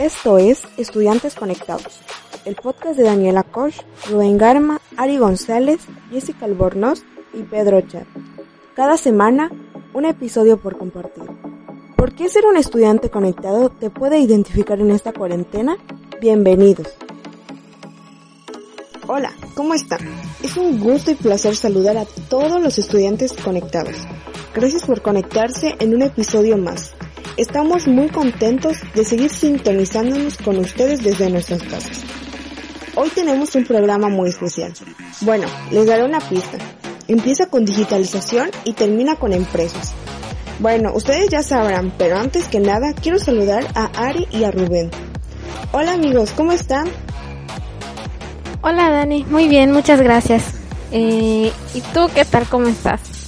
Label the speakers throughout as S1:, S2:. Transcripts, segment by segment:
S1: Esto es Estudiantes Conectados, el podcast de Daniela Koch, Rubén Garma, Ari González, Jessica Albornoz y Pedro Char. Cada semana, un episodio por compartir. ¿Por qué ser un estudiante conectado te puede identificar en esta cuarentena? Bienvenidos. Hola, ¿cómo están? Es un gusto y placer saludar a todos los estudiantes conectados. Gracias por conectarse en un episodio más. Estamos muy contentos de seguir sintonizándonos con ustedes desde nuestras casas. Hoy tenemos un programa muy especial. Bueno, les daré una pista. Empieza con digitalización y termina con empresas. Bueno, ustedes ya sabrán, pero antes que nada quiero saludar a Ari y a Rubén. Hola amigos, ¿cómo están?
S2: Hola Dani, muy bien, muchas gracias. Eh, ¿Y tú qué tal? ¿Cómo estás?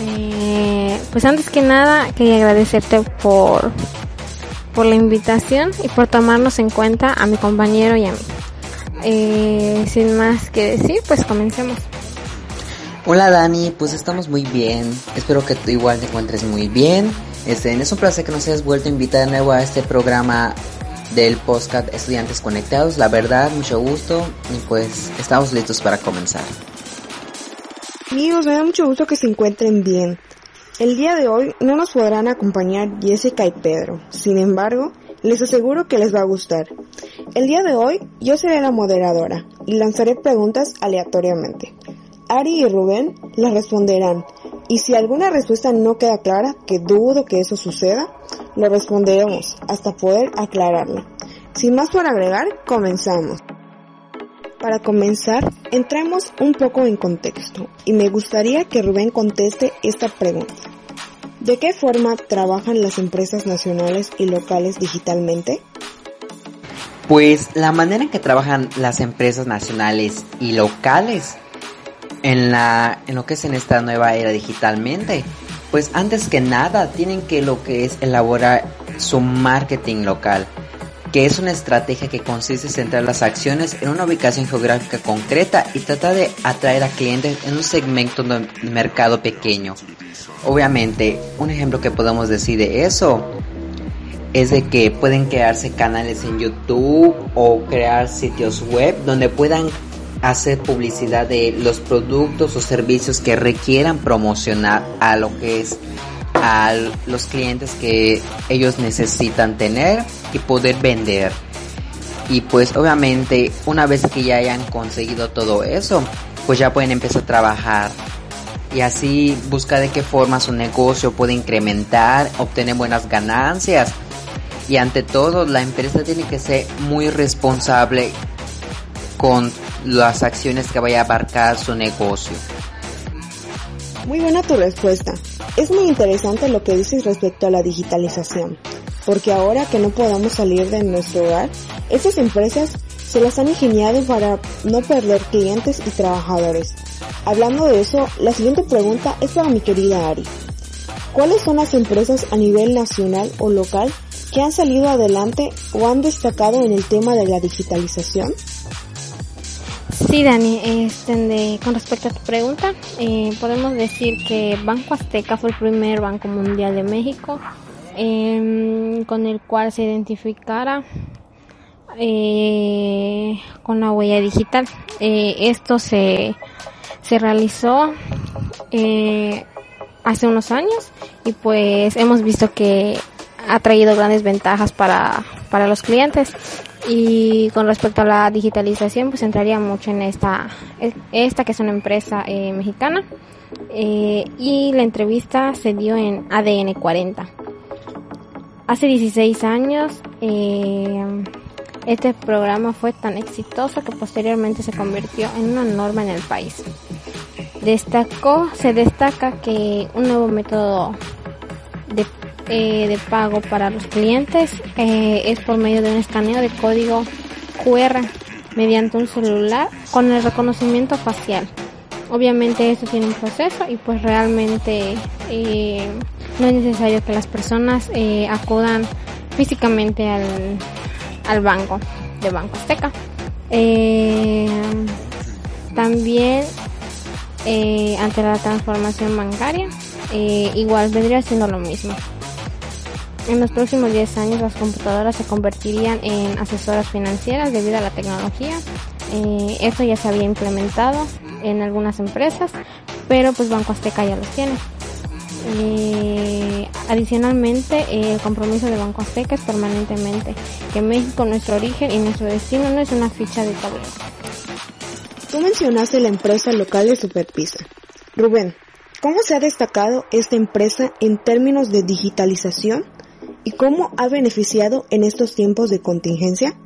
S2: Eh, pues antes que nada quería agradecerte por, por la invitación y por tomarnos en cuenta a mi compañero y a mí. Eh, sin más que decir, pues comencemos.
S3: Hola Dani, pues estamos muy bien. Espero que tú igual te encuentres muy bien. Este, es un placer que nos hayas vuelto a invitar de nuevo a este programa del podcast Estudiantes Conectados. La verdad, mucho gusto y pues estamos listos para comenzar.
S1: Amigos, me da mucho gusto que se encuentren bien. El día de hoy no nos podrán acompañar Jessica y Pedro. Sin embargo, les aseguro que les va a gustar. El día de hoy yo seré la moderadora y lanzaré preguntas aleatoriamente. Ari y Rubén las responderán y si alguna respuesta no queda clara, que dudo que eso suceda, lo responderemos hasta poder aclararla. Sin más por agregar, comenzamos. Para comenzar, entremos un poco en contexto y me gustaría que Rubén conteste esta pregunta. ¿De qué forma trabajan las empresas nacionales y locales digitalmente?
S3: Pues la manera en que trabajan las empresas nacionales y locales en la en lo que es en esta nueva era digitalmente, pues antes que nada tienen que lo que es elaborar su marketing local que es una estrategia que consiste en centrar las acciones en una ubicación geográfica concreta y tratar de atraer a clientes en un segmento de mercado pequeño. Obviamente, un ejemplo que podemos decir de eso es de que pueden crearse canales en YouTube o crear sitios web donde puedan hacer publicidad de los productos o servicios que requieran promocionar a lo que es a los clientes que ellos necesitan tener y poder vender. Y pues obviamente una vez que ya hayan conseguido todo eso, pues ya pueden empezar a trabajar y así buscar de qué forma su negocio puede incrementar, obtener buenas ganancias. Y ante todo, la empresa tiene que ser muy responsable con las acciones que vaya a abarcar su negocio.
S1: Muy buena tu respuesta. Es muy interesante lo que dices respecto a la digitalización, porque ahora que no podamos salir de nuestro hogar, esas empresas se las han ingeniado para no perder clientes y trabajadores. Hablando de eso, la siguiente pregunta es para mi querida Ari. ¿Cuáles son las empresas a nivel nacional o local que han salido adelante o han destacado en el tema de la digitalización?
S2: Sí, Dani, este, con respecto a tu pregunta, eh, podemos decir que Banco Azteca fue el primer banco mundial de México em, con el cual se identificara eh, con la huella digital. Eh, esto se, se realizó hace unos años y pues hemos visto que ha traído grandes ventajas para, para los clientes. Y con respecto a la digitalización, pues entraría mucho en esta, esta que es una empresa eh, mexicana. Eh, y la entrevista se dio en ADN 40. Hace 16 años, eh, Este programa fue tan exitoso que posteriormente se convirtió en una norma en el país. Destacó, se destaca que un nuevo método de, eh, pago para los clientes eh, es por medio de un escaneo de código QR mediante un celular con el reconocimiento facial. Obviamente esto tiene un proceso y pues realmente no es necesario que las personas acudan físicamente al, al banco de Banco Azteca. también eh, ante la transformación bancaria, eh, igual vendría siendo lo mismo. En los próximos 10 años las computadoras se convertirían en asesoras financieras debido a la tecnología. Eh, esto ya se había implementado en algunas empresas, pero pues Banco Azteca ya los tiene. Adicionalmente, el compromiso de Banco Azteca es permanentemente que México, nuestro origen y nuestro destino, no es una ficha de tablero.
S1: Tú mencionaste la empresa local de Superpisa. Rubén, ¿cómo se ha destacado esta empresa en términos de digitalización y cómo ha beneficiado en estos tiempos de contingencia?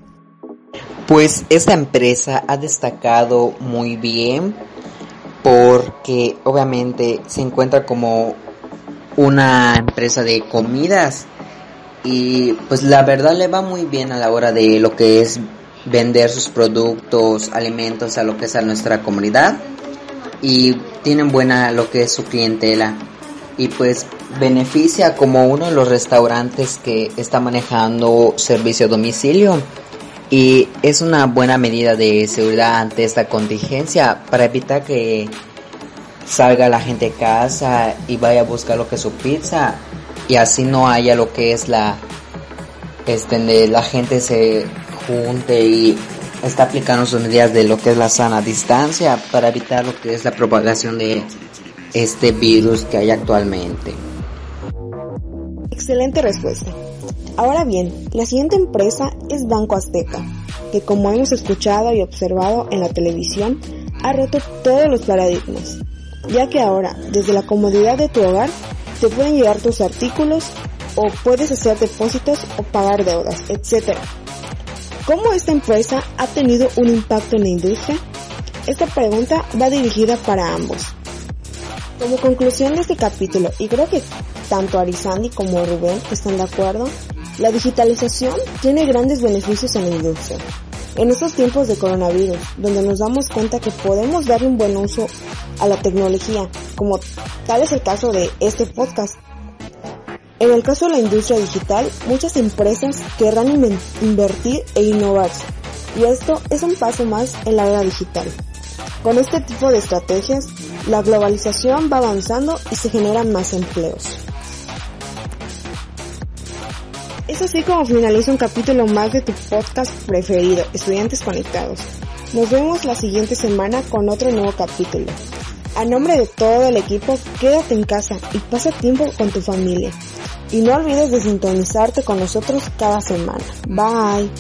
S3: Pues esta empresa ha destacado muy bien porque obviamente se encuentra como una empresa de comidas. Y pues la verdad le va muy bien a la hora de lo que es vender sus productos, alimentos a lo que es a nuestra comunidad. Y tienen buena lo que es su clientela. Y pues beneficia como uno de los restaurantes que está manejando servicio a domicilio. Y es una buena medida de seguridad ante esta contingencia para evitar que salga la gente de casa y vaya a buscar lo que es su pizza y así no haya lo que es la este la gente se junte y está aplicando sus medidas de lo que es la sana distancia para evitar lo que es la propagación de este virus que hay actualmente.
S1: Excelente respuesta. Ahora bien, la siguiente empresa es Banco Azteca, que como hemos escuchado y observado en la televisión, ha roto todos los paradigmas, ya que ahora, desde la comodidad de tu hogar, te pueden llegar tus artículos o puedes hacer depósitos o pagar deudas, etc. ¿Cómo esta empresa ha tenido un impacto en la industria? Esta pregunta va dirigida para ambos. Como conclusión de este capítulo, y creo que tanto Arizandi como Rubén están de acuerdo, la digitalización tiene grandes beneficios en la industria. En estos tiempos de coronavirus, donde nos damos cuenta que podemos darle un buen uso a la tecnología, como tal es el caso de este podcast, en el caso de la industria digital, muchas empresas querrán invertir e innovarse, y esto es un paso más en la era digital. Con este tipo de estrategias, la globalización va avanzando y se generan más empleos. Es así como finaliza un capítulo más de tu podcast preferido, Estudiantes Conectados. Nos vemos la siguiente semana con otro nuevo capítulo. A nombre de todo el equipo, quédate en casa y pasa tiempo con tu familia. Y no olvides de sintonizarte con nosotros cada semana. Bye.